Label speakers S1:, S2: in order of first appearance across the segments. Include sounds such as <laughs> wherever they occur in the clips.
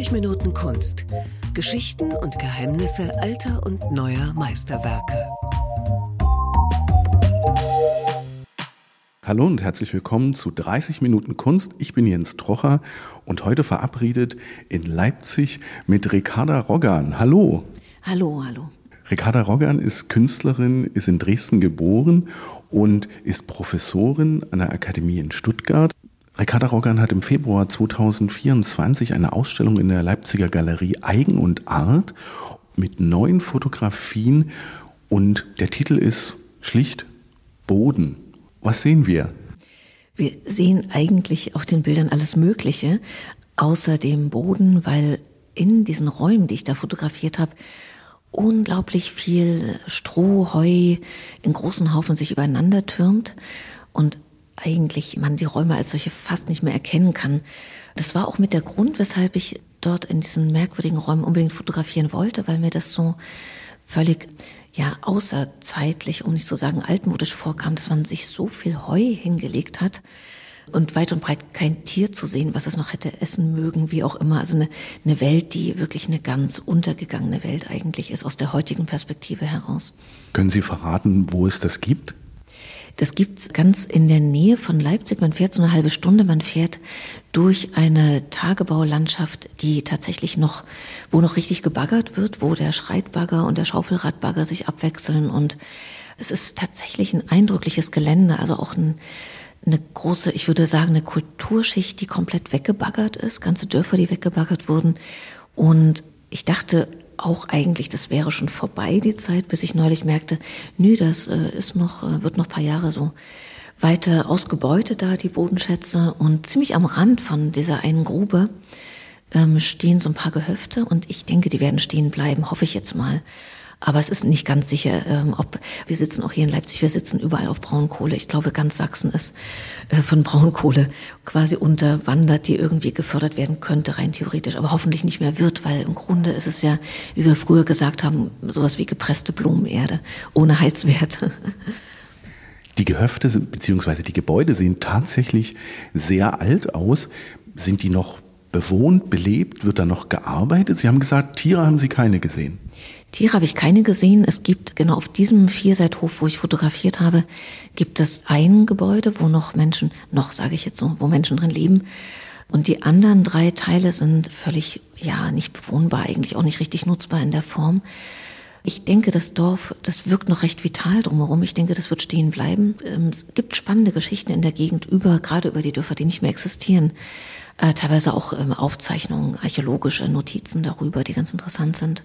S1: 30 Minuten Kunst. Geschichten und Geheimnisse alter und neuer Meisterwerke.
S2: Hallo und herzlich willkommen zu 30 Minuten Kunst. Ich bin Jens Trocher und heute verabredet in Leipzig mit Ricarda Roggan. Hallo.
S3: Hallo, hallo.
S2: Ricarda Roggan ist Künstlerin, ist in Dresden geboren und ist Professorin an der Akademie in Stuttgart. Ricarda Roggan hat im Februar 2024 eine Ausstellung in der Leipziger Galerie Eigen und Art mit neun Fotografien und der Titel ist schlicht Boden. Was sehen wir?
S3: Wir sehen eigentlich auf den Bildern alles Mögliche, außer dem Boden, weil in diesen Räumen, die ich da fotografiert habe, unglaublich viel Stroh, Heu in großen Haufen sich übereinander türmt und eigentlich man die Räume als solche fast nicht mehr erkennen kann. Das war auch mit der Grund, weshalb ich dort in diesen merkwürdigen Räumen unbedingt fotografieren wollte, weil mir das so völlig ja außerzeitlich, um nicht zu sagen altmodisch vorkam, dass man sich so viel Heu hingelegt hat und weit und breit kein Tier zu sehen, was es noch hätte essen mögen, wie auch immer. Also eine, eine Welt, die wirklich eine ganz untergegangene Welt eigentlich ist, aus der heutigen Perspektive heraus.
S2: Können Sie verraten, wo es das gibt?
S3: Das gibt's ganz in der Nähe von Leipzig. Man fährt so eine halbe Stunde, man fährt durch eine Tagebaulandschaft, die tatsächlich noch, wo noch richtig gebaggert wird, wo der Schreitbagger und der Schaufelradbagger sich abwechseln und es ist tatsächlich ein eindrückliches Gelände, also auch ein, eine große, ich würde sagen, eine Kulturschicht, die komplett weggebaggert ist, ganze Dörfer, die weggebaggert wurden. Und ich dachte auch eigentlich, das wäre schon vorbei, die Zeit, bis ich neulich merkte, nö, das äh, ist noch, äh, wird noch paar Jahre so weiter ausgebeutet da, die Bodenschätze. Und ziemlich am Rand von dieser einen Grube ähm, stehen so ein paar Gehöfte und ich denke, die werden stehen bleiben, hoffe ich jetzt mal. Aber es ist nicht ganz sicher, ähm, ob wir sitzen auch hier in Leipzig, wir sitzen überall auf Braunkohle. Ich glaube, ganz Sachsen ist äh, von Braunkohle quasi unterwandert, die irgendwie gefördert werden könnte, rein theoretisch, aber hoffentlich nicht mehr wird, weil im Grunde ist es ja, wie wir früher gesagt haben, sowas wie gepresste Blumenerde ohne Heizwerte. <laughs>
S2: Die Gehöfte beziehungsweise die Gebäude sehen tatsächlich sehr alt aus. Sind die noch bewohnt, belebt? Wird da noch gearbeitet? Sie haben gesagt, Tiere haben Sie keine gesehen.
S3: Tiere habe ich keine gesehen. Es gibt genau auf diesem Vierseithof, wo ich fotografiert habe, gibt es ein Gebäude, wo noch Menschen, noch sage ich jetzt so, wo Menschen drin leben. Und die anderen drei Teile sind völlig, ja, nicht bewohnbar, eigentlich auch nicht richtig nutzbar in der Form. Ich denke, das Dorf, das wirkt noch recht vital drumherum. Ich denke, das wird stehen bleiben. Ähm, es gibt spannende Geschichten in der Gegend über, gerade über die Dörfer, die nicht mehr existieren. Äh, teilweise auch ähm, Aufzeichnungen, archäologische Notizen darüber, die ganz interessant sind.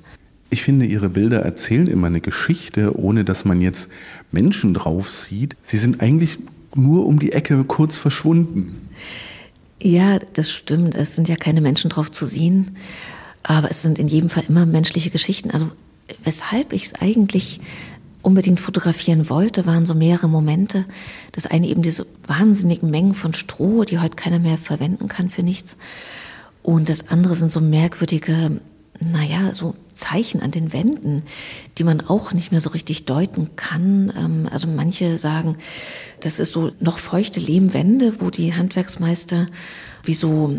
S2: Ich finde, Ihre Bilder erzählen immer eine Geschichte, ohne dass man jetzt Menschen drauf sieht. Sie sind eigentlich nur um die Ecke kurz verschwunden.
S3: Ja, das stimmt. Es sind ja keine Menschen drauf zu sehen. Aber es sind in jedem Fall immer menschliche Geschichten. Also weshalb ich es eigentlich unbedingt fotografieren wollte, waren so mehrere Momente. Das eine eben diese wahnsinnigen Mengen von Stroh, die heute keiner mehr verwenden kann für nichts. Und das andere sind so merkwürdige naja, so Zeichen an den Wänden, die man auch nicht mehr so richtig deuten kann. Ähm, also manche sagen, das ist so noch feuchte Lehmwände, wo die Handwerksmeister wie so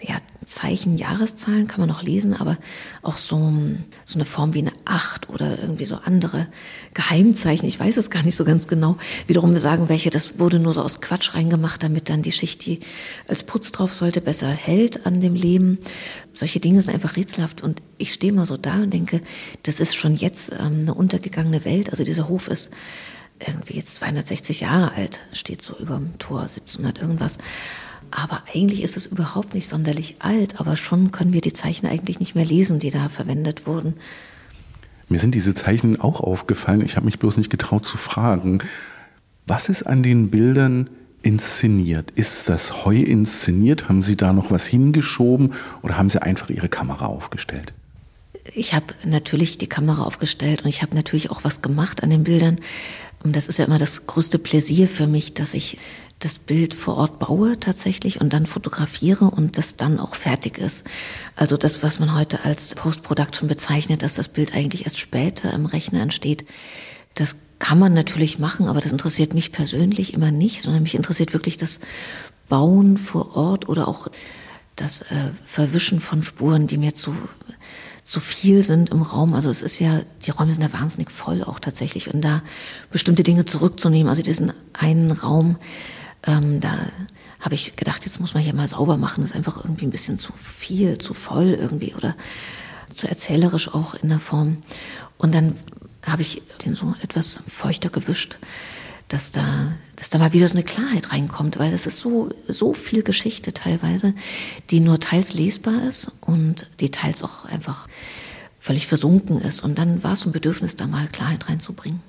S3: ja, Zeichen, Jahreszahlen kann man noch lesen, aber auch so, so eine Form wie eine Acht oder irgendwie so andere Geheimzeichen. Ich weiß es gar nicht so ganz genau. Wiederum sagen welche, das wurde nur so aus Quatsch reingemacht, damit dann die Schicht, die als Putz drauf sollte, besser hält an dem Leben. Solche Dinge sind einfach rätselhaft und ich stehe mal so da und denke, das ist schon jetzt ähm, eine untergegangene Welt. Also dieser Hof ist irgendwie jetzt 260 Jahre alt, steht so über dem Tor 1700 irgendwas. Aber eigentlich ist es überhaupt nicht sonderlich alt, aber schon können wir die Zeichen eigentlich nicht mehr lesen, die da verwendet wurden.
S2: Mir sind diese Zeichen auch aufgefallen. Ich habe mich bloß nicht getraut zu fragen. Was ist an den Bildern inszeniert? Ist das Heu inszeniert? Haben Sie da noch was hingeschoben oder haben Sie einfach Ihre Kamera aufgestellt?
S3: Ich habe natürlich die Kamera aufgestellt und ich habe natürlich auch was gemacht an den Bildern. Und das ist ja immer das größte Pläsier für mich, dass ich das Bild vor Ort baue tatsächlich und dann fotografiere und das dann auch fertig ist. Also das, was man heute als Post-Production bezeichnet, dass das Bild eigentlich erst später im Rechner entsteht, das kann man natürlich machen, aber das interessiert mich persönlich immer nicht, sondern mich interessiert wirklich das Bauen vor Ort oder auch das äh, Verwischen von Spuren, die mir zu, zu viel sind im Raum. Also es ist ja, die Räume sind ja wahnsinnig voll auch tatsächlich. Und da bestimmte Dinge zurückzunehmen, also diesen einen Raum, ähm, da habe ich gedacht, jetzt muss man hier mal sauber machen. Das ist einfach irgendwie ein bisschen zu viel, zu voll irgendwie oder zu erzählerisch auch in der Form. Und dann habe ich den so etwas feuchter gewischt, dass da, dass da mal wieder so eine Klarheit reinkommt, weil das ist so, so viel Geschichte teilweise, die nur teils lesbar ist und die teils auch einfach völlig versunken ist. Und dann war es ein Bedürfnis, da mal Klarheit reinzubringen.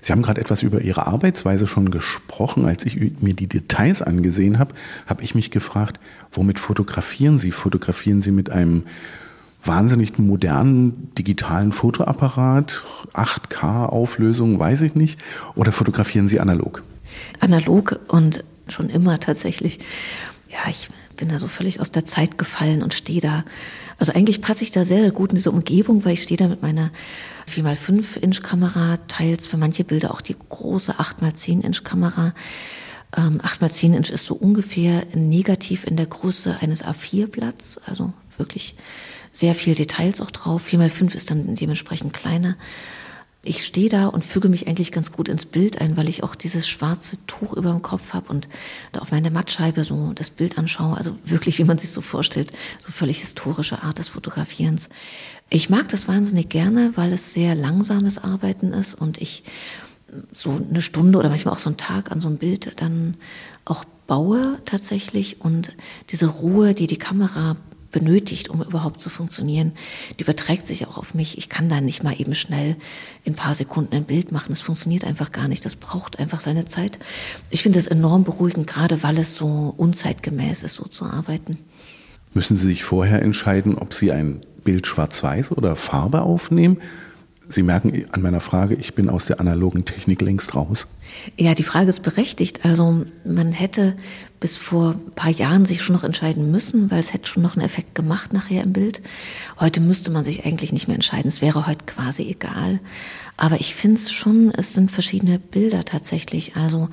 S2: Sie haben gerade etwas über Ihre Arbeitsweise schon gesprochen. Als ich mir die Details angesehen habe, habe ich mich gefragt, womit fotografieren Sie? Fotografieren Sie mit einem wahnsinnig modernen digitalen Fotoapparat, 8K-Auflösung, weiß ich nicht, oder fotografieren Sie analog?
S3: Analog und schon immer tatsächlich. Ja, ich bin da so völlig aus der Zeit gefallen und stehe da. Also eigentlich passe ich da sehr gut in diese Umgebung, weil ich stehe da mit meiner 4x5 Inch Kamera, teils für manche Bilder auch die große 8x10 Inch Kamera. Ähm, 8x10 Inch ist so ungefähr negativ in der Größe eines A4-Blatts, also wirklich sehr viel Details auch drauf. 4x5 ist dann dementsprechend kleiner. Ich stehe da und füge mich eigentlich ganz gut ins Bild ein, weil ich auch dieses schwarze Tuch über dem Kopf habe und da auf meine Mattscheibe so das Bild anschaue. Also wirklich, wie man sich so vorstellt, so völlig historische Art des Fotografierens. Ich mag das wahnsinnig gerne, weil es sehr langsames Arbeiten ist und ich so eine Stunde oder manchmal auch so einen Tag an so einem Bild dann auch baue tatsächlich und diese Ruhe, die die Kamera benötigt, um überhaupt zu funktionieren, die überträgt sich auch auf mich. Ich kann da nicht mal eben schnell in ein paar Sekunden ein Bild machen. Das funktioniert einfach gar nicht. Das braucht einfach seine Zeit. Ich finde es enorm beruhigend, gerade weil es so unzeitgemäß ist, so zu arbeiten.
S2: Müssen Sie sich vorher entscheiden, ob Sie ein Bild schwarz-weiß oder Farbe aufnehmen? Sie merken an meiner Frage, ich bin aus der analogen Technik längst raus.
S3: Ja, die Frage ist berechtigt. Also man hätte bis vor ein paar Jahren sich schon noch entscheiden müssen, weil es hätte schon noch einen Effekt gemacht nachher im Bild. Heute müsste man sich eigentlich nicht mehr entscheiden. Es wäre heute quasi egal. Aber ich finde es schon, es sind verschiedene Bilder tatsächlich. Also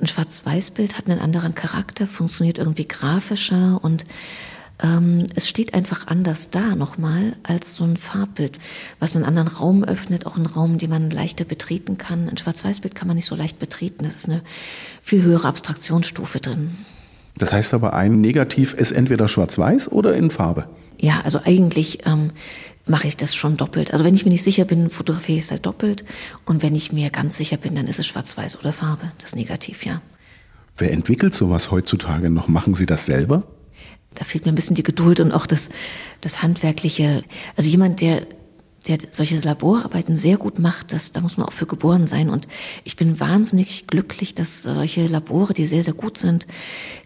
S3: ein Schwarz-Weiß-Bild hat einen anderen Charakter, funktioniert irgendwie grafischer und ähm, es steht einfach anders da nochmal als so ein Farbbild, was einen anderen Raum öffnet, auch einen Raum, den man leichter betreten kann. Ein Schwarz-Weiß-Bild kann man nicht so leicht betreten, das ist eine viel höhere Abstraktionsstufe drin.
S2: Das heißt aber, ein Negativ ist entweder schwarz-weiß oder in Farbe.
S3: Ja, also eigentlich ähm, mache ich das schon doppelt. Also wenn ich mir nicht sicher bin, fotografiere ich es halt doppelt. Und wenn ich mir ganz sicher bin, dann ist es schwarz-weiß oder Farbe, das Negativ, ja.
S2: Wer entwickelt sowas heutzutage noch? Machen Sie das selber?
S3: Da fehlt mir ein bisschen die Geduld und auch das, das handwerkliche. Also jemand, der, der solche Laborarbeiten sehr gut macht, das, da muss man auch für geboren sein. Und ich bin wahnsinnig glücklich, dass solche Labore, die sehr, sehr gut sind,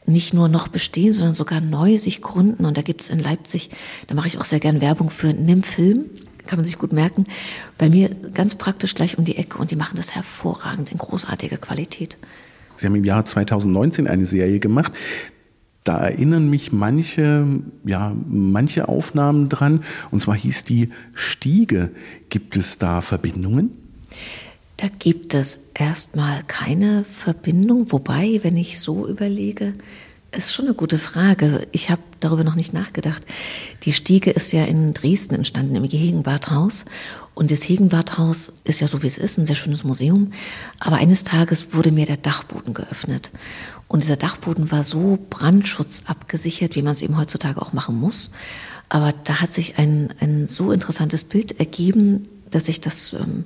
S3: nicht nur noch bestehen, sondern sogar neu sich gründen. Und da gibt es in Leipzig, da mache ich auch sehr gern Werbung für Nimm Film. Kann man sich gut merken. Bei mir ganz praktisch gleich um die Ecke und die machen das hervorragend in großartiger Qualität.
S2: Sie haben im Jahr 2019 eine Serie gemacht da erinnern mich manche, ja, manche Aufnahmen dran. Und zwar hieß die Stiege. Gibt es da Verbindungen?
S3: Da gibt es erstmal keine Verbindung, wobei, wenn ich so überlege, ist schon eine gute Frage. Ich habe darüber noch nicht nachgedacht. Die Stiege ist ja in Dresden entstanden, im Gegenbadhaus. Und das Hegenbadhaus ist ja so, wie es ist, ein sehr schönes Museum. Aber eines Tages wurde mir der Dachboden geöffnet. Und dieser Dachboden war so brandschutzabgesichert, wie man es eben heutzutage auch machen muss. Aber da hat sich ein, ein so interessantes Bild ergeben, dass ich das ähm,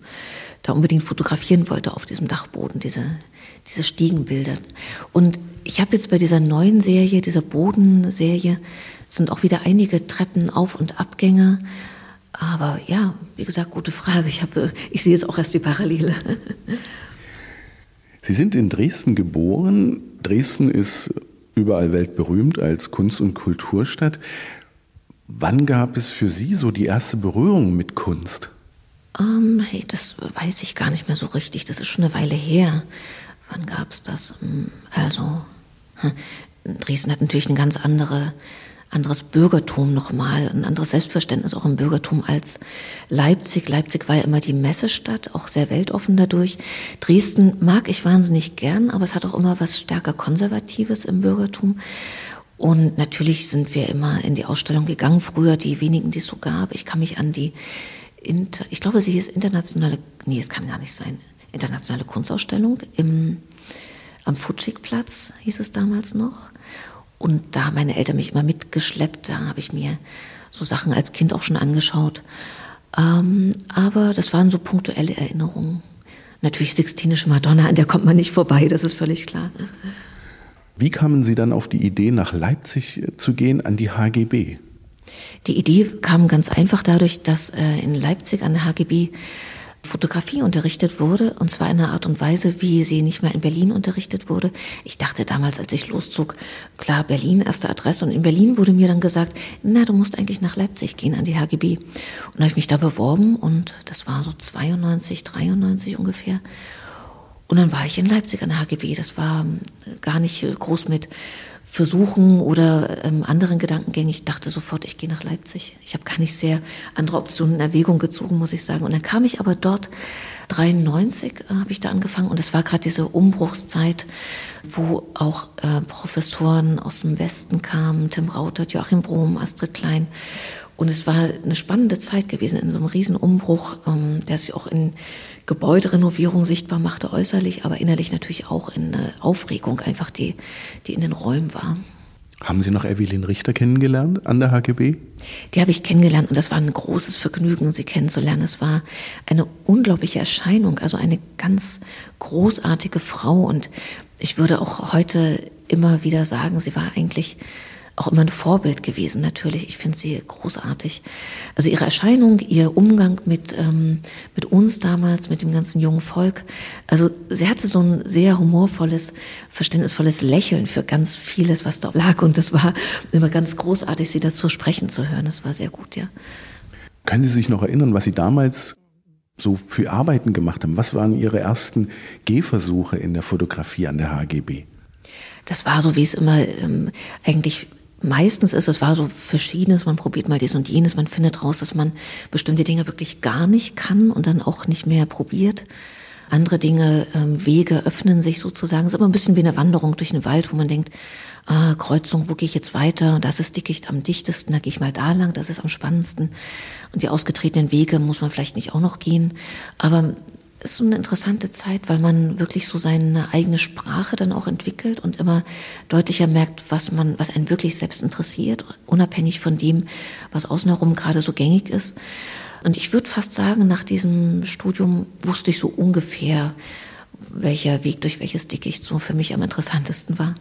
S3: da unbedingt fotografieren wollte auf diesem Dachboden, diese, diese Stiegenbilder. Und ich habe jetzt bei dieser neuen Serie, dieser Bodenserie, sind auch wieder einige Treppen, Auf- und Abgänge. Aber ja, wie gesagt, gute Frage. Ich, habe, ich sehe jetzt auch erst die Parallele. <laughs>
S2: Sie sind in Dresden geboren. Dresden ist überall weltberühmt als Kunst- und Kulturstadt. Wann gab es für Sie so die erste Berührung mit Kunst?
S3: Um, ähm, hey, das weiß ich gar nicht mehr so richtig. Das ist schon eine Weile her. Wann gab es das? Hm, also, hm, Dresden hat natürlich eine ganz andere anderes Bürgertum nochmal, ein anderes Selbstverständnis auch im Bürgertum als Leipzig. Leipzig war ja immer die Messestadt, auch sehr weltoffen dadurch. Dresden mag ich wahnsinnig gern, aber es hat auch immer was stärker Konservatives im Bürgertum. Und natürlich sind wir immer in die Ausstellung gegangen, früher die wenigen, die es so gab. Ich kann mich an die, Inter, ich glaube, sie hieß internationale, nee, es kann gar nicht sein, internationale Kunstausstellung im, am Futschikplatz, hieß es damals noch. Und da haben meine Eltern mich immer mitgeschleppt, da habe ich mir so Sachen als Kind auch schon angeschaut. Ähm, aber das waren so punktuelle Erinnerungen. Natürlich Sixtinische Madonna, an der kommt man nicht vorbei, das ist völlig klar.
S2: Wie kamen Sie dann auf die Idee, nach Leipzig äh, zu gehen, an die HGB?
S3: Die Idee kam ganz einfach dadurch, dass äh, in Leipzig an der HGB Fotografie unterrichtet wurde, und zwar in einer Art und Weise, wie sie nicht mehr in Berlin unterrichtet wurde. Ich dachte damals, als ich loszog, klar, Berlin, erste Adresse. Und in Berlin wurde mir dann gesagt, na, du musst eigentlich nach Leipzig gehen, an die HGB. Und da habe ich mich da beworben und das war so 92, 93 ungefähr. Und dann war ich in Leipzig an der HGB. Das war ähm, gar nicht äh, groß mit Versuchen oder ähm, anderen Gedankengängen. Ich dachte sofort, ich gehe nach Leipzig. Ich habe gar nicht sehr andere Optionen in Erwägung gezogen, muss ich sagen. Und dann kam ich aber dort, 93 äh, habe ich da angefangen und es war gerade diese Umbruchszeit, wo auch äh, Professoren aus dem Westen kamen, Tim Rautert, Joachim Brom, Astrid Klein. Und es war eine spannende Zeit gewesen in so einem riesen Umbruch, ähm, der sich auch in Gebäuderenovierung sichtbar machte äußerlich, aber innerlich natürlich auch in eine Aufregung einfach, die, die in den Räumen war.
S2: Haben Sie noch Evelyn Richter kennengelernt an der HGB?
S3: Die habe ich kennengelernt und das war ein großes Vergnügen, sie kennenzulernen. Es war eine unglaubliche Erscheinung, also eine ganz großartige Frau und ich würde auch heute immer wieder sagen, sie war eigentlich auch immer ein Vorbild gewesen, natürlich. Ich finde sie großartig. Also ihre Erscheinung, ihr Umgang mit, ähm, mit uns damals, mit dem ganzen jungen Volk. Also sie hatte so ein sehr humorvolles, verständnisvolles Lächeln für ganz vieles, was da lag. Und das war immer ganz großartig, sie dazu sprechen zu hören. Das war sehr gut, ja.
S2: Können Sie sich noch erinnern, was Sie damals so für Arbeiten gemacht haben? Was waren Ihre ersten Gehversuche in der Fotografie an der HGB?
S3: Das war so, wie es immer ähm, eigentlich meistens ist, es war so verschiedenes, man probiert mal dies und jenes, man findet raus, dass man bestimmte Dinge wirklich gar nicht kann und dann auch nicht mehr probiert. Andere Dinge, ähm, Wege öffnen sich sozusagen. Es ist immer ein bisschen wie eine Wanderung durch den Wald, wo man denkt, ah, Kreuzung, wo gehe ich jetzt weiter? Das ist Dickicht am dichtesten, da gehe ich mal da lang, das ist am spannendsten. Und die ausgetretenen Wege muss man vielleicht nicht auch noch gehen. Aber ist so eine interessante Zeit, weil man wirklich so seine eigene Sprache dann auch entwickelt und immer deutlicher merkt, was man, was einen wirklich selbst interessiert, unabhängig von dem, was außen herum gerade so gängig ist. Und ich würde fast sagen, nach diesem Studium wusste ich so ungefähr, welcher Weg durch welches Dickicht so für mich am interessantesten war.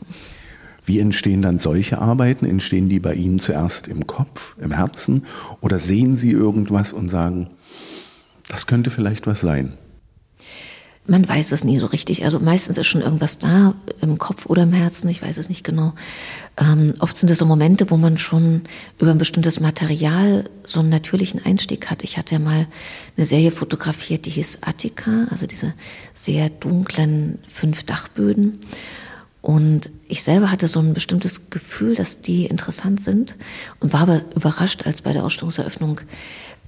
S2: Wie entstehen dann solche Arbeiten? Entstehen die bei Ihnen zuerst im Kopf, im Herzen oder sehen Sie irgendwas und sagen, das könnte vielleicht was sein?
S3: Man weiß es nie so richtig. Also meistens ist schon irgendwas da im Kopf oder im Herzen, ich weiß es nicht genau. Ähm, oft sind es so Momente, wo man schon über ein bestimmtes Material so einen natürlichen Einstieg hat. Ich hatte ja mal eine Serie fotografiert, die hieß Attika, also diese sehr dunklen fünf Dachböden. Und ich selber hatte so ein bestimmtes Gefühl, dass die interessant sind und war aber überrascht, als bei der Ausstellungseröffnung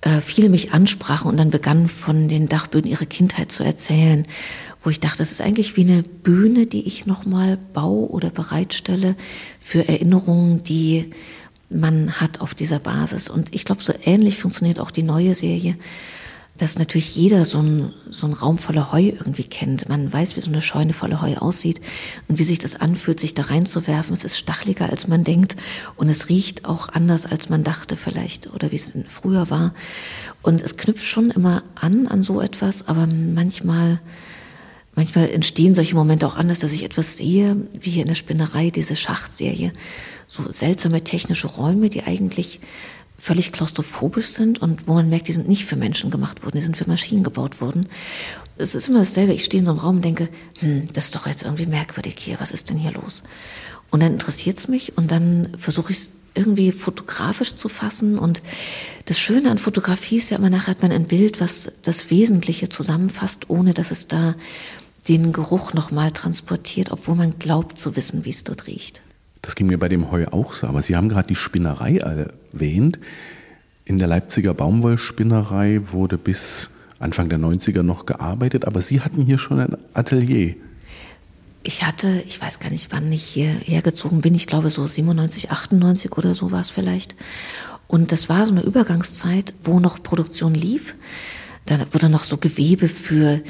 S3: äh, viele mich ansprachen und dann begannen von den Dachböden ihre Kindheit zu erzählen, wo ich dachte, das ist eigentlich wie eine Bühne, die ich nochmal baue oder bereitstelle für Erinnerungen, die man hat auf dieser Basis. Und ich glaube, so ähnlich funktioniert auch die neue Serie dass natürlich jeder so ein, so Raum voller Heu irgendwie kennt. Man weiß, wie so eine Scheune voller Heu aussieht und wie sich das anfühlt, sich da reinzuwerfen. Es ist stacheliger, als man denkt und es riecht auch anders, als man dachte vielleicht oder wie es früher war. Und es knüpft schon immer an an so etwas, aber manchmal Manchmal entstehen solche Momente auch anders, dass ich etwas sehe, wie hier in der Spinnerei, diese Schachtserie. So seltsame technische Räume, die eigentlich völlig klaustrophobisch sind und wo man merkt, die sind nicht für Menschen gemacht worden, die sind für Maschinen gebaut worden. Es ist immer dasselbe. Ich stehe in so einem Raum und denke, hm, das ist doch jetzt irgendwie merkwürdig hier. Was ist denn hier los? Und dann interessiert es mich und dann versuche ich es irgendwie fotografisch zu fassen. Und das Schöne an Fotografie ist ja immer nachher hat man ein Bild, was das Wesentliche zusammenfasst, ohne dass es da den Geruch nochmal transportiert, obwohl man glaubt zu wissen, wie es dort riecht.
S2: Das ging mir bei dem Heu auch so. Aber Sie haben gerade die Spinnerei erwähnt. In der Leipziger Baumwollspinnerei wurde bis Anfang der 90er noch gearbeitet, aber Sie hatten hier schon ein Atelier.
S3: ich hatte, ich weiß gar nicht, wann ich hierher gezogen bin, ich glaube so 97, 98 oder so war es vielleicht. Und das war so eine Übergangszeit, wo noch Produktion lief. Da wurde noch so Gewebe für,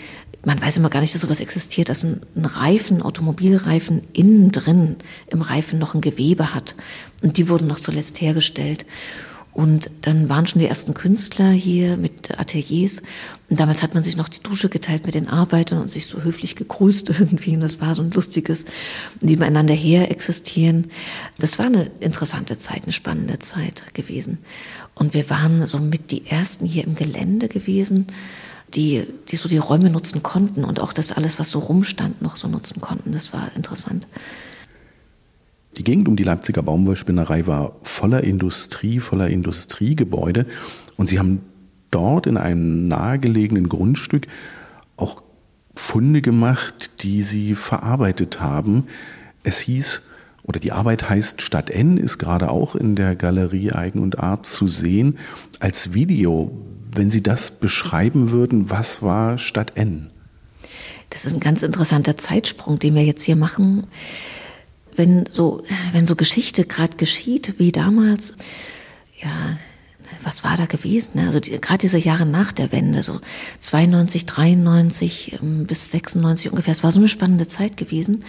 S3: man weiß immer gar nicht, dass sowas existiert, dass ein, Reifen, Automobilreifen innen drin im Reifen noch ein Gewebe hat. Und die wurden noch zuletzt hergestellt. Und dann waren schon die ersten Künstler hier mit Ateliers. Und damals hat man sich noch die Dusche geteilt mit den Arbeitern und sich so höflich gegrüßt <laughs> irgendwie. Und das war so ein lustiges nebeneinander her existieren. Das war eine interessante Zeit, eine spannende Zeit gewesen. Und wir waren so mit die ersten hier im Gelände gewesen, die, die so die Räume nutzen konnten und auch das alles, was so rumstand, noch so nutzen konnten. Das war interessant.
S2: Die Gegend um die Leipziger Baumwollspinnerei war voller Industrie, voller Industriegebäude. Und sie haben dort in einem nahegelegenen Grundstück auch Funde gemacht, die sie verarbeitet haben. Es hieß, oder die Arbeit heißt Stadt N, ist gerade auch in der Galerie Eigen und Art zu sehen als Video. Wenn Sie das beschreiben würden, was war Stadt N?
S3: Das ist ein ganz interessanter Zeitsprung, den wir jetzt hier machen wenn so, wenn so Geschichte gerade geschieht, wie damals, ja, was war da gewesen? Ne? Also die, gerade diese Jahre nach der Wende, so 92, 93 ähm, bis 96 ungefähr, es war so eine spannende Zeit gewesen.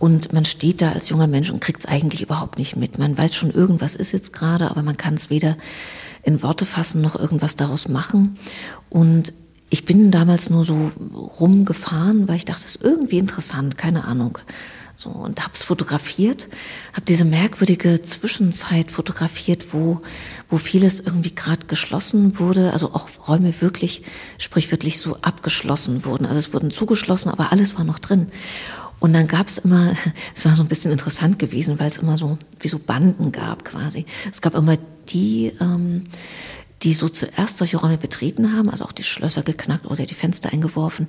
S3: Und man steht da als junger Mensch und kriegt es eigentlich überhaupt nicht mit. Man weiß schon, irgendwas ist jetzt gerade, aber man kann es weder in Worte fassen noch irgendwas daraus machen. Und ich bin damals nur so rumgefahren, weil ich dachte, das ist irgendwie interessant, keine Ahnung. So, und habe es fotografiert, habe diese merkwürdige Zwischenzeit fotografiert, wo, wo vieles irgendwie gerade geschlossen wurde, also auch Räume wirklich, sprichwörtlich so abgeschlossen wurden. Also es wurden zugeschlossen, aber alles war noch drin. Und dann gab es immer, <laughs> es war so ein bisschen interessant gewesen, weil es immer so wie so Banden gab quasi. Es gab immer die, ähm, die so zuerst solche Räume betreten haben, also auch die Schlösser geknackt oder die Fenster eingeworfen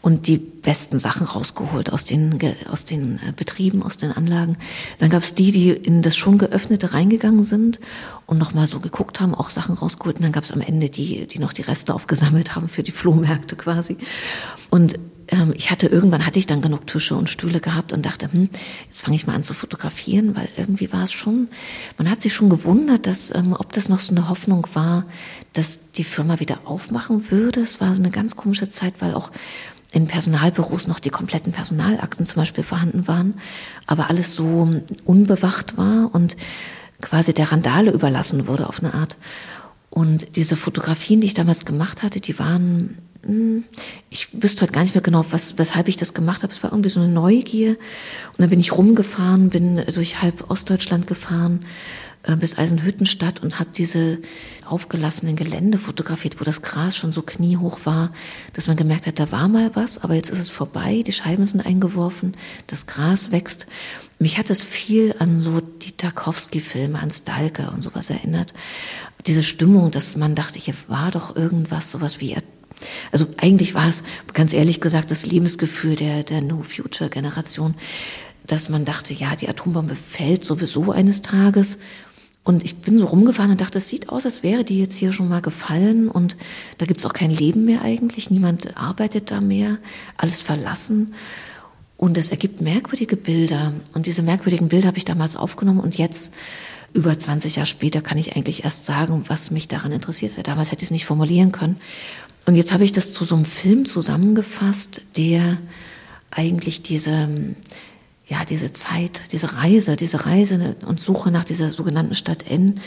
S3: und die besten Sachen rausgeholt aus den, aus den äh, Betrieben, aus den Anlagen. Dann gab es die, die in das schon geöffnete reingegangen sind und nochmal so geguckt haben, auch Sachen rausgeholt. Und dann gab es am Ende die, die noch die Reste aufgesammelt haben für die Flohmärkte quasi. Und ähm, ich hatte irgendwann hatte ich dann genug Tische und Stühle gehabt und dachte, hm, jetzt fange ich mal an zu fotografieren, weil irgendwie war es schon, man hat sich schon gewundert, dass ähm, ob das noch so eine Hoffnung war, dass die Firma wieder aufmachen würde. Es war so eine ganz komische Zeit, weil auch in Personalbüros noch die kompletten Personalakten zum Beispiel vorhanden waren, aber alles so unbewacht war und quasi der Randale überlassen wurde auf eine Art. Und diese Fotografien, die ich damals gemacht hatte, die waren ich wüsste heute gar nicht mehr genau, was, weshalb ich das gemacht habe. Es war irgendwie so eine Neugier. Und dann bin ich rumgefahren, bin durch halb Ostdeutschland gefahren äh, bis Eisenhüttenstadt und habe diese aufgelassenen Gelände fotografiert, wo das Gras schon so kniehoch war, dass man gemerkt hat, da war mal was, aber jetzt ist es vorbei, die Scheiben sind eingeworfen, das Gras wächst. Mich hat es viel an so die Tarkovsky-Filme, an Stalker und sowas erinnert. Diese Stimmung, dass man dachte, hier war doch irgendwas, sowas wie also eigentlich war es, ganz ehrlich gesagt, das Lebensgefühl der, der No-Future-Generation, dass man dachte, ja, die Atombombe fällt sowieso eines Tages. Und ich bin so rumgefahren und dachte, es sieht aus, als wäre die jetzt hier schon mal gefallen und da gibt es auch kein Leben mehr eigentlich, niemand arbeitet da mehr, alles verlassen. Und es ergibt merkwürdige Bilder. Und diese merkwürdigen Bilder habe ich damals aufgenommen und jetzt, über 20 Jahre später, kann ich eigentlich erst sagen, was mich daran interessiert. Damals hätte ich es nicht formulieren können. Und jetzt habe ich das zu so einem Film zusammengefasst, der eigentlich diese, ja, diese Zeit, diese Reise, diese Reise und Suche nach dieser sogenannten Stadt N,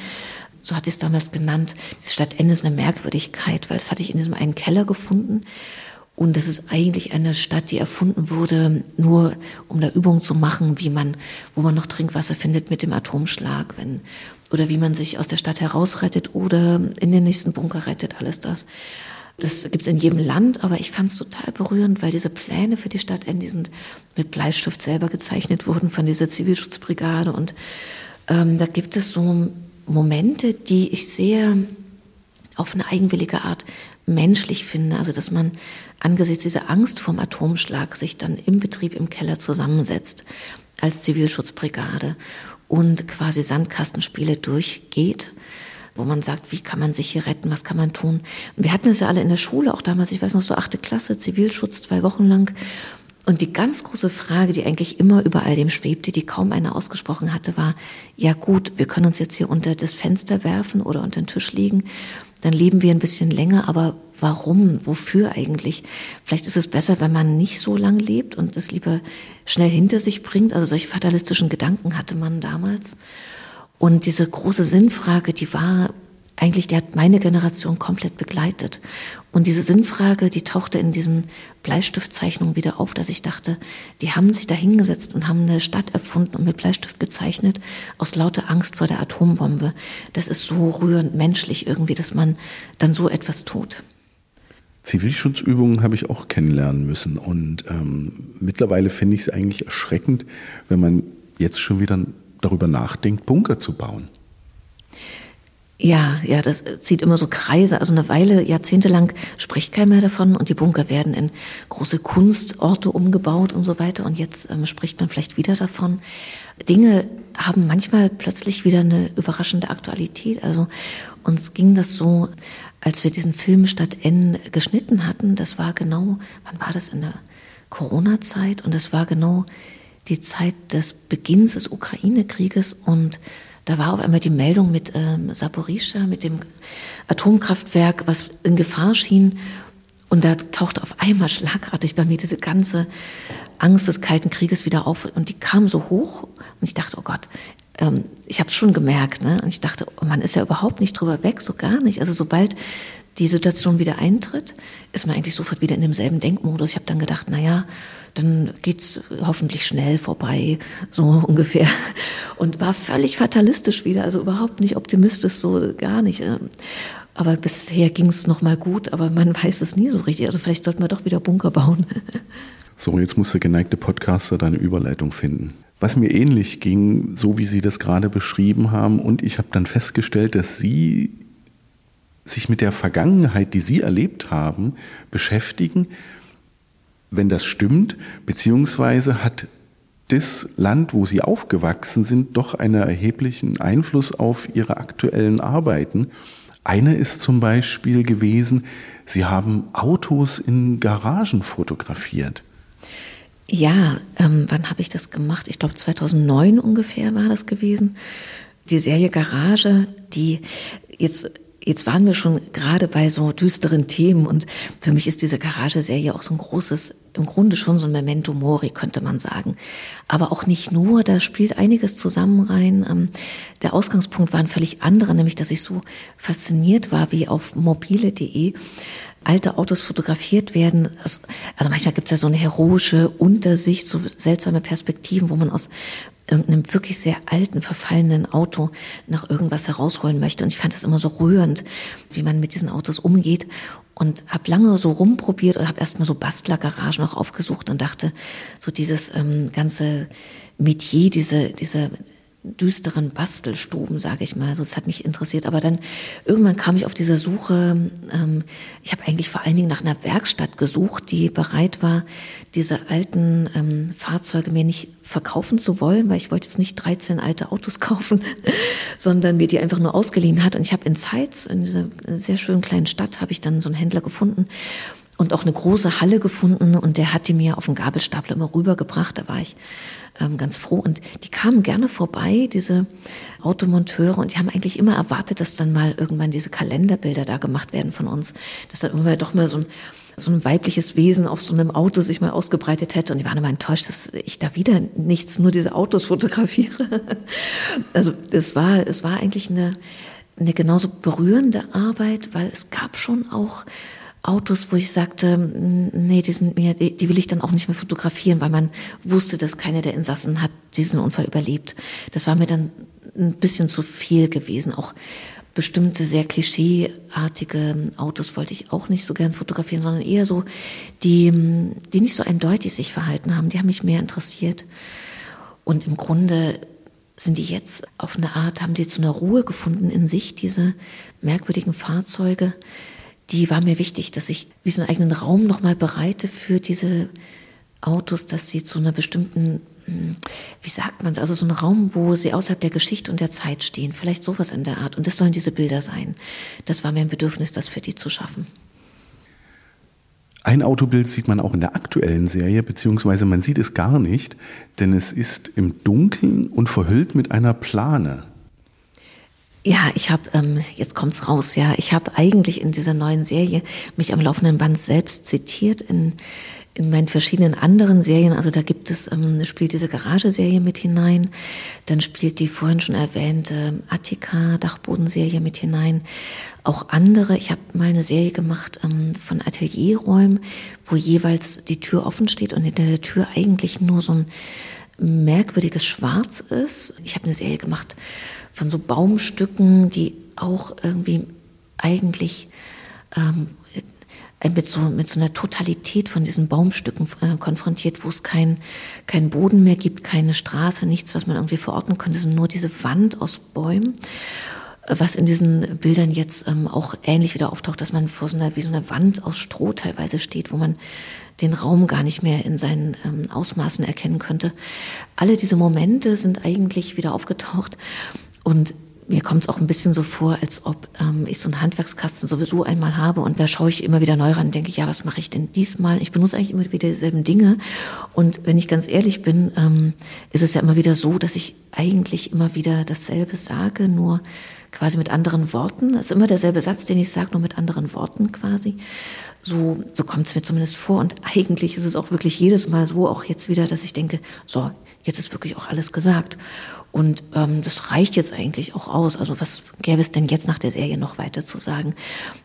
S3: so hatte ich es damals genannt. Diese Stadt N ist eine Merkwürdigkeit, weil das hatte ich in diesem einen Keller gefunden. Und das ist eigentlich eine Stadt, die erfunden wurde, nur um da Übungen zu machen, wie man, wo man noch Trinkwasser findet mit dem Atomschlag, wenn, oder wie man sich aus der Stadt herausrettet oder in den nächsten Bunker rettet, alles das. Das gibt es in jedem Land, aber ich fand es total berührend, weil diese Pläne für die Stadt die sind mit Bleistift selber gezeichnet worden von dieser Zivilschutzbrigade. Und ähm, da gibt es so Momente, die ich sehr auf eine eigenwillige Art menschlich finde. Also dass man angesichts dieser Angst vom Atomschlag sich dann im Betrieb im Keller zusammensetzt als Zivilschutzbrigade und quasi Sandkastenspiele durchgeht wo man sagt, wie kann man sich hier retten, was kann man tun. Und wir hatten es ja alle in der Schule, auch damals, ich weiß noch so achte Klasse, Zivilschutz zwei Wochen lang. Und die ganz große Frage, die eigentlich immer über all dem schwebte, die kaum einer ausgesprochen hatte, war, ja gut, wir können uns jetzt hier unter das Fenster werfen oder unter den Tisch legen, dann leben wir ein bisschen länger, aber warum, wofür eigentlich? Vielleicht ist es besser, wenn man nicht so lang lebt und das lieber schnell hinter sich bringt. Also solche fatalistischen Gedanken hatte man damals. Und diese große Sinnfrage, die war eigentlich, die hat meine Generation komplett begleitet. Und diese Sinnfrage, die tauchte in diesen Bleistiftzeichnungen wieder auf, dass ich dachte, die haben sich da hingesetzt und haben eine Stadt erfunden und mit Bleistift gezeichnet, aus lauter Angst vor der Atombombe. Das ist so rührend menschlich irgendwie, dass man dann so etwas tut.
S2: Zivilschutzübungen habe ich auch kennenlernen müssen. Und ähm, mittlerweile finde ich es eigentlich erschreckend, wenn man jetzt schon wieder darüber nachdenkt, Bunker zu bauen.
S3: Ja, ja, das zieht immer so Kreise. Also eine Weile, jahrzehntelang spricht keiner mehr davon und die Bunker werden in große Kunstorte umgebaut und so weiter. Und jetzt ähm, spricht man vielleicht wieder davon. Dinge haben manchmal plötzlich wieder eine überraschende Aktualität. Also uns ging das so, als wir diesen Film Stadt N geschnitten hatten. Das war genau, wann war das in der Corona-Zeit? Und das war genau die Zeit des Beginns des Ukraine-Krieges und da war auf einmal die Meldung mit ähm, Saporischa, mit dem Atomkraftwerk, was in Gefahr schien. Und da tauchte auf einmal schlagartig bei mir diese ganze Angst des Kalten Krieges wieder auf. Und die kam so hoch. Und ich dachte, oh Gott, ähm, ich habe es schon gemerkt. Ne? Und ich dachte, oh, man ist ja überhaupt nicht drüber weg, so gar nicht. Also sobald die Situation wieder eintritt, ist man eigentlich sofort wieder in demselben Denkmodus. Ich habe dann gedacht, na ja, dann geht's hoffentlich schnell vorbei, so <laughs> ungefähr. Und war völlig fatalistisch wieder, also überhaupt nicht optimistisch, so gar nicht. Ähm. Aber bisher ging's noch mal gut, aber man <laughs> weiß es nie so richtig. Also vielleicht sollten wir doch wieder Bunker bauen. <laughs>
S2: So, jetzt muss der geneigte Podcaster deine Überleitung finden. Was mir ähnlich ging, so wie Sie das gerade beschrieben haben, und ich habe dann festgestellt, dass Sie sich mit der Vergangenheit, die Sie erlebt haben, beschäftigen wenn das stimmt, beziehungsweise hat das Land, wo sie aufgewachsen sind, doch einen erheblichen Einfluss auf ihre aktuellen Arbeiten. Eine ist zum Beispiel gewesen, sie haben Autos in Garagen fotografiert.
S3: Ja, ähm, wann habe ich das gemacht? Ich glaube 2009 ungefähr war das gewesen. Die Serie Garage, die jetzt Jetzt waren wir schon gerade bei so düsteren Themen und für mich ist diese Garageserie auch so ein großes, im Grunde schon so ein Memento Mori, könnte man sagen. Aber auch nicht nur, da spielt einiges zusammen rein. Ähm, der Ausgangspunkt war ein völlig anderer, nämlich dass ich so fasziniert war, wie auf mobile.de alte Autos fotografiert werden. Also, also manchmal gibt es ja so eine heroische Untersicht, so seltsame Perspektiven, wo man aus irgendeinem wirklich sehr alten, verfallenen Auto nach irgendwas herausholen möchte. Und ich fand das immer so rührend, wie man mit diesen Autos umgeht. Und habe lange so rumprobiert und habe erstmal so Bastlergaragen auch aufgesucht und dachte, so dieses ähm, ganze Metier, diese, diese düsteren Bastelstuben, sage ich mal. So, das hat mich interessiert. Aber dann irgendwann kam ich auf diese Suche. Ähm, ich habe eigentlich vor allen Dingen nach einer Werkstatt gesucht, die bereit war, diese alten ähm, Fahrzeuge mir nicht verkaufen zu wollen, weil ich wollte jetzt nicht 13 alte Autos <laughs> kaufen, sondern mir die einfach nur ausgeliehen hat. Und ich habe in Zeitz, in dieser sehr schönen kleinen Stadt, habe ich dann so einen Händler gefunden und auch eine große Halle gefunden und der hat die mir auf dem Gabelstapler immer rübergebracht. Da war ich ähm, ganz froh. Und die kamen gerne vorbei, diese Automonteure, und die haben eigentlich immer erwartet, dass dann mal irgendwann diese Kalenderbilder da gemacht werden von uns. Dass dann irgendwann doch mal so ein, so ein weibliches Wesen auf so einem Auto sich mal ausgebreitet hätte. Und die waren immer enttäuscht, dass ich da wieder nichts, nur diese Autos fotografiere. <laughs> Also es war, es war eigentlich eine, eine genauso berührende Arbeit, weil es gab schon auch Autos, wo ich sagte, nee, die sind mir, die, die, will ich dann auch nicht mehr fotografieren, weil man wusste, dass keiner der Insassen hat diesen Unfall überlebt. Das war mir dann ein bisschen zu viel gewesen. Auch bestimmte sehr klischeeartige Autos wollte ich auch nicht so gern fotografieren, sondern eher so die, die nicht so eindeutig sich verhalten haben. Die haben mich mehr interessiert. Und im Grunde sind die jetzt auf eine Art, haben die zu einer Ruhe gefunden in sich, diese merkwürdigen Fahrzeuge die war mir wichtig, dass ich wie so einen eigenen Raum nochmal bereite für diese Autos, dass sie zu einer bestimmten, hm, wie sagt man es, also so ein Raum, wo sie außerhalb der Geschichte und der Zeit stehen. Vielleicht sowas in der Art. Und das sollen diese Bilder sein. Das war mir ein Bedürfnis, das für die zu schaffen.
S2: Ein Autobild sieht man auch in der aktuellen Serie, beziehungsweise man sieht es gar nicht, denn es ist im Dunkeln und verhüllt mit einer Plane.
S3: Ja, ich habe, ähm, jetzt kommt's raus, ja, ich habe eigentlich in dieser neuen Serie mich am laufenden Band selbst zitiert in, in meinen verschiedenen anderen Serien. Also da gibt es, ähm, spielt diese Garageserie mit hinein, dann spielt die vorhin schon erwähnte Attika Dachbodenserie mit hinein. Auch andere, ich habe mal eine Serie gemacht ähm, von Atelierräumen, wo jeweils die Tür offen steht und hinter der Tür eigentlich nur so ein merkwürdiges Schwarz ist. Ich habe eine Serie gemacht von so Baumstücken, die auch irgendwie eigentlich ähm, mit, so, mit so einer Totalität von diesen Baumstücken äh, konfrontiert, wo es keinen kein Boden mehr gibt, keine Straße, nichts, was man irgendwie verordnen könnte, sondern nur diese Wand aus Bäumen was in diesen Bildern jetzt ähm, auch ähnlich wieder auftaucht, dass man vor so einer, wie so einer Wand aus Stroh teilweise steht, wo man den Raum gar nicht mehr in seinen ähm, Ausmaßen erkennen könnte. Alle diese Momente sind eigentlich wieder aufgetaucht und mir kommt es auch ein bisschen so vor, als ob ähm, ich so einen Handwerkskasten sowieso einmal habe und da schaue ich immer wieder neu ran und denke, ja, was mache ich denn diesmal? Ich benutze eigentlich immer wieder dieselben Dinge und wenn ich ganz ehrlich bin, ähm, ist es ja immer wieder so, dass ich eigentlich immer wieder dasselbe sage, nur quasi mit anderen Worten. Das ist immer derselbe Satz, den ich sage, nur mit anderen Worten quasi. So, so kommt es mir zumindest vor. Und eigentlich ist es auch wirklich jedes Mal so, auch jetzt wieder, dass ich denke, so, jetzt ist wirklich auch alles gesagt. Und ähm, das reicht jetzt eigentlich auch aus. Also was gäbe es denn jetzt nach der Serie noch weiter zu sagen?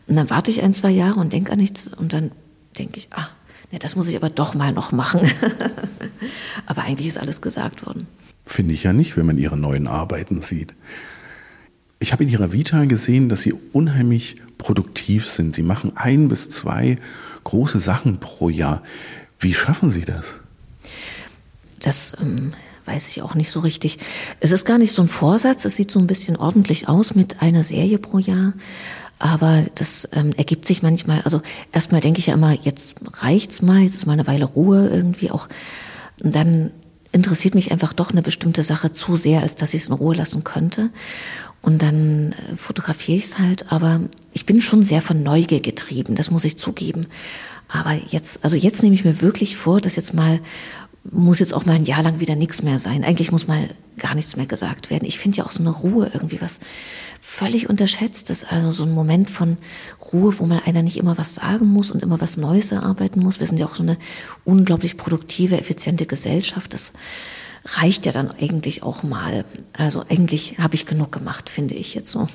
S3: Und dann warte ich ein, zwei Jahre und denke an nichts und dann denke ich, ah, nee, das muss ich aber doch mal noch machen. <laughs> aber eigentlich ist alles gesagt worden.
S2: Finde ich ja nicht, wenn man ihre neuen Arbeiten sieht. Ich habe in Ihrer Vita gesehen, dass Sie unheimlich produktiv sind. Sie machen ein bis zwei große Sachen pro Jahr. Wie schaffen Sie das?
S3: Das ähm, weiß ich auch nicht so richtig. Es ist gar nicht so ein Vorsatz. Es sieht so ein bisschen ordentlich aus mit einer Serie pro Jahr. Aber das ähm, ergibt sich manchmal. Also erstmal denke ich ja immer, jetzt reicht's mal, jetzt ist mal eine Weile Ruhe irgendwie auch. Und dann interessiert mich einfach doch eine bestimmte Sache zu sehr, als dass ich es in Ruhe lassen könnte. Und dann äh, fotografiere ich es halt, aber ich bin schon sehr von Neugier getrieben, das muss ich zugeben. Aber jetzt, also jetzt nehme ich mir wirklich vor, dass jetzt mal muss jetzt auch mal ein Jahr lang wieder nichts mehr sein. Eigentlich muss mal gar nichts mehr gesagt werden. Ich finde ja auch so eine Ruhe irgendwie was völlig unterschätztes. Also so ein Moment von Ruhe, wo mal einer nicht immer was sagen muss und immer was Neues erarbeiten muss. Wir sind ja auch so eine unglaublich produktive, effiziente Gesellschaft. Das reicht ja dann eigentlich auch mal. Also eigentlich habe ich genug gemacht, finde ich jetzt so.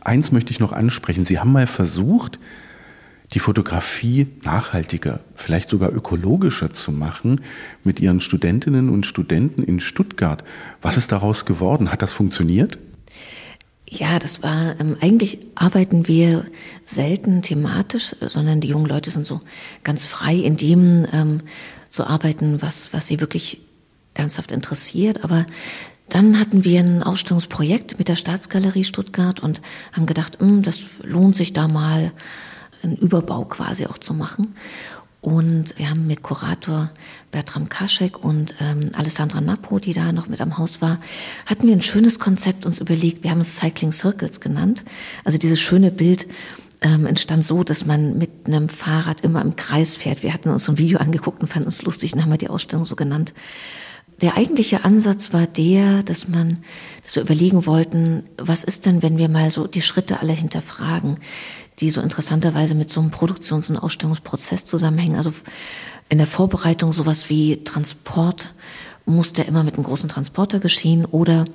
S2: Eins möchte ich noch ansprechen. Sie haben mal versucht, die Fotografie nachhaltiger, vielleicht sogar ökologischer zu machen mit Ihren Studentinnen und Studenten in Stuttgart. Was ist daraus geworden? Hat das funktioniert?
S3: Ja, das war, ähm, eigentlich arbeiten wir selten thematisch, sondern die jungen Leute sind so ganz frei in dem ähm, zu arbeiten, was, was sie wirklich ernsthaft interessiert. Aber dann hatten wir ein Ausstellungsprojekt mit der Staatsgalerie Stuttgart und haben gedacht, hm, das lohnt sich da mal einen Überbau quasi auch zu machen. Und wir haben mit Kurator Bertram Kaschek und ähm, Alessandra Nappo, die da noch mit am Haus war, hatten wir ein schönes Konzept uns überlegt. Wir haben es Cycling Circles genannt. Also dieses schöne Bild ähm, entstand so, dass man mit einem Fahrrad immer im Kreis fährt. Wir hatten uns so ein Video angeguckt und fanden es lustig und haben wir die Ausstellung so genannt der eigentliche Ansatz war der, dass man, dass wir überlegen wollten, was ist denn, wenn wir mal so die Schritte alle hinterfragen, die so interessanterweise mit so einem Produktions- und Ausstellungsprozess zusammenhängen. Also in der Vorbereitung sowas wie Transport muss der immer mit einem großen Transporter geschehen oder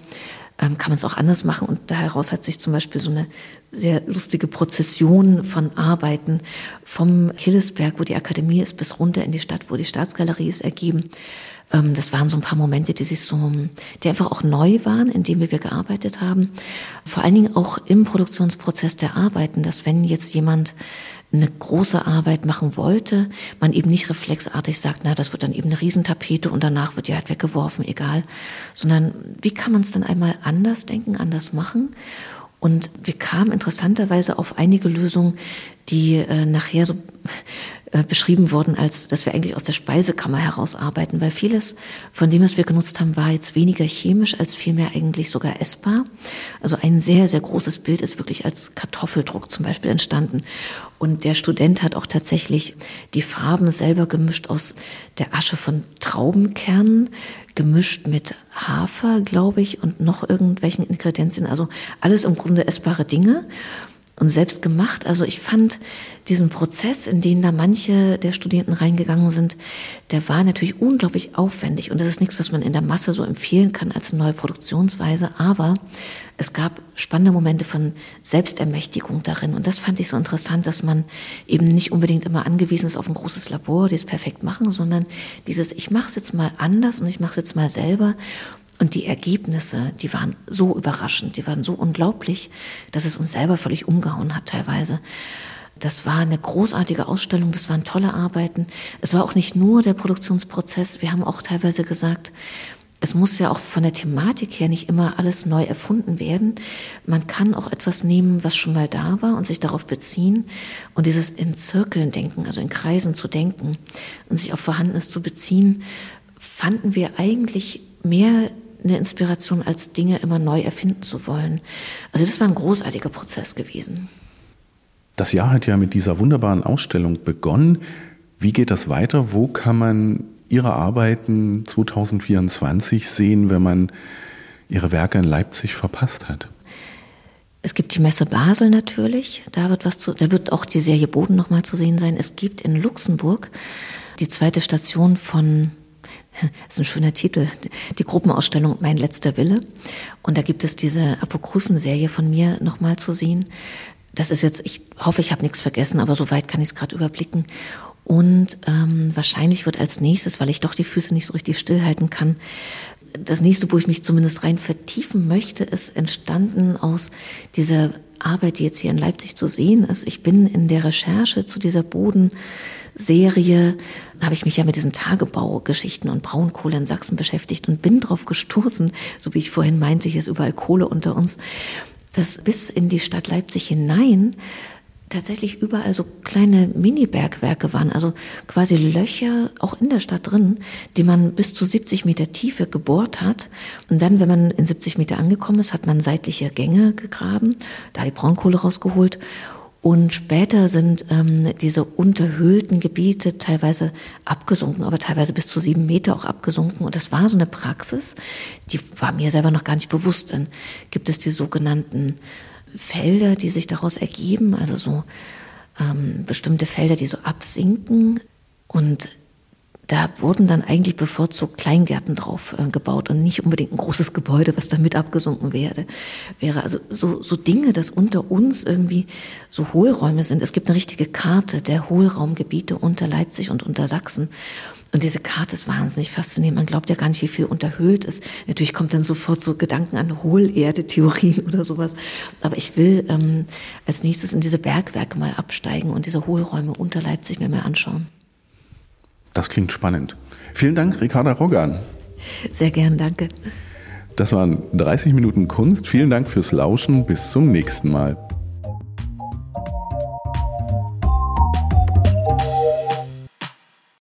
S3: ähm, kann man es auch anders machen. Und daraus hat sich zum Beispiel so eine sehr lustige Prozession von Arbeiten vom Hillesberg, wo die Akademie ist, bis runter in die Stadt, wo die Staatsgalerie ist, ergeben. Ähm, das waren so ein paar Momente, die sich so, die einfach auch neu waren, in denen wir gearbeitet haben. Vor allen Dingen auch im Produktionsprozess der Arbeiten, dass wenn jetzt jemand eine große Arbeit machen wollte, man eben nicht reflexartig sagt, na, das wird dann eben eine Riesentapete und danach wird die halt weggeworfen, egal, sondern wie kann man es dann einmal anders denken, anders machen? Und wir kamen interessanterweise auf einige Lösungen, die äh, nachher so äh, beschrieben worden, als dass wir eigentlich aus der Speisekammer heraus arbeiten, weil vieles von dem, was wir genutzt haben, war jetzt weniger chemisch als vielmehr eigentlich sogar essbar. Also ein sehr, sehr großes Bild ist wirklich als Kartoffeldruck zum Beispiel entstanden. Und der Student hat auch tatsächlich die Farben selber gemischt aus der Asche von Traubenkernen, gemischt mit Hafer, glaube ich, und noch irgendwelchen Ingredienzien. Also alles im Grunde essbare Dinge und selbst gemacht. Also ich fand diesen Prozess, in den da manche der Studierenden reingegangen sind, der war natürlich unglaublich aufwendig. Und das ist nichts, was man in der Masse so empfehlen kann als neue Produktionsweise, aber es gab spannende Momente von Selbstermächtigung darin. Und das fand ich so interessant, dass man eben nicht unbedingt immer angewiesen ist auf ein großes Labor, die es perfekt machen, sondern dieses ich mache es jetzt mal anders und ich mache es jetzt mal selber und die Ergebnisse, die waren so überraschend, die waren so unglaublich, dass es uns selber völlig umgehauen hat teilweise. Das war eine großartige Ausstellung, das waren tolle Arbeiten. Es war auch nicht nur der Produktionsprozess, wir haben auch teilweise gesagt, es muss ja auch von der Thematik her nicht immer alles neu erfunden werden. Man kann auch etwas nehmen, was schon mal da war und sich darauf beziehen und dieses in Zirkeln denken, also in Kreisen zu denken und sich auf Vorhandenes zu beziehen, fanden wir eigentlich mehr eine Inspiration, als Dinge immer neu erfinden zu wollen. Also das war ein großartiger Prozess gewesen.
S2: Das Jahr hat ja mit dieser wunderbaren Ausstellung begonnen. Wie geht das weiter? Wo kann man Ihre Arbeiten 2024 sehen, wenn man Ihre Werke in Leipzig verpasst hat?
S3: Es gibt die Messe Basel natürlich, da wird was zu, da wird auch die Serie Boden nochmal zu sehen sein. Es gibt in Luxemburg die zweite Station von das <laughs> ist ein schöner Titel, die Gruppenausstellung Mein letzter Wille. Und da gibt es diese Apokryphen-Serie von mir nochmal zu sehen. Das ist jetzt, ich hoffe, ich habe nichts vergessen, aber soweit kann ich es gerade überblicken. Und ähm, wahrscheinlich wird als nächstes, weil ich doch die Füße nicht so richtig stillhalten kann, das nächste, wo ich mich zumindest rein vertiefen möchte, ist entstanden aus dieser Arbeit, die jetzt hier in Leipzig zu sehen ist. Ich bin in der Recherche zu dieser Boden Serie habe ich mich ja mit diesen Tagebaugeschichten und Braunkohle in Sachsen beschäftigt und bin darauf gestoßen, so wie ich vorhin meinte, hier ist überall Kohle unter uns, dass bis in die Stadt Leipzig hinein tatsächlich überall so kleine Mini-Bergwerke waren, also quasi Löcher auch in der Stadt drin, die man bis zu 70 Meter Tiefe gebohrt hat. Und dann, wenn man in 70 Meter angekommen ist, hat man seitliche Gänge gegraben, da die Braunkohle rausgeholt und später sind ähm, diese unterhöhlten Gebiete teilweise abgesunken, aber teilweise bis zu sieben Meter auch abgesunken. Und das war so eine Praxis, die war mir selber noch gar nicht bewusst. Dann gibt es die sogenannten Felder, die sich daraus ergeben, also so ähm, bestimmte Felder, die so absinken. Und da wurden dann eigentlich bevorzugt Kleingärten drauf äh, gebaut und nicht unbedingt ein großes Gebäude, was damit abgesunken werde, wäre. Also so, so Dinge, dass unter uns irgendwie so Hohlräume sind. Es gibt eine richtige Karte der Hohlraumgebiete unter Leipzig und unter Sachsen. Und diese Karte ist wahnsinnig faszinierend. Man glaubt ja gar nicht, wie viel unterhöhlt ist. Natürlich kommt dann sofort so Gedanken an Hohlerde-Theorien <laughs> oder sowas. Aber ich will ähm, als nächstes in diese Bergwerke mal absteigen und diese Hohlräume unter Leipzig mir mal anschauen.
S2: Das klingt spannend. Vielen Dank, Ricarda Roggan.
S3: Sehr gern, danke.
S2: Das waren 30 Minuten Kunst. Vielen Dank fürs Lauschen. Bis zum nächsten Mal.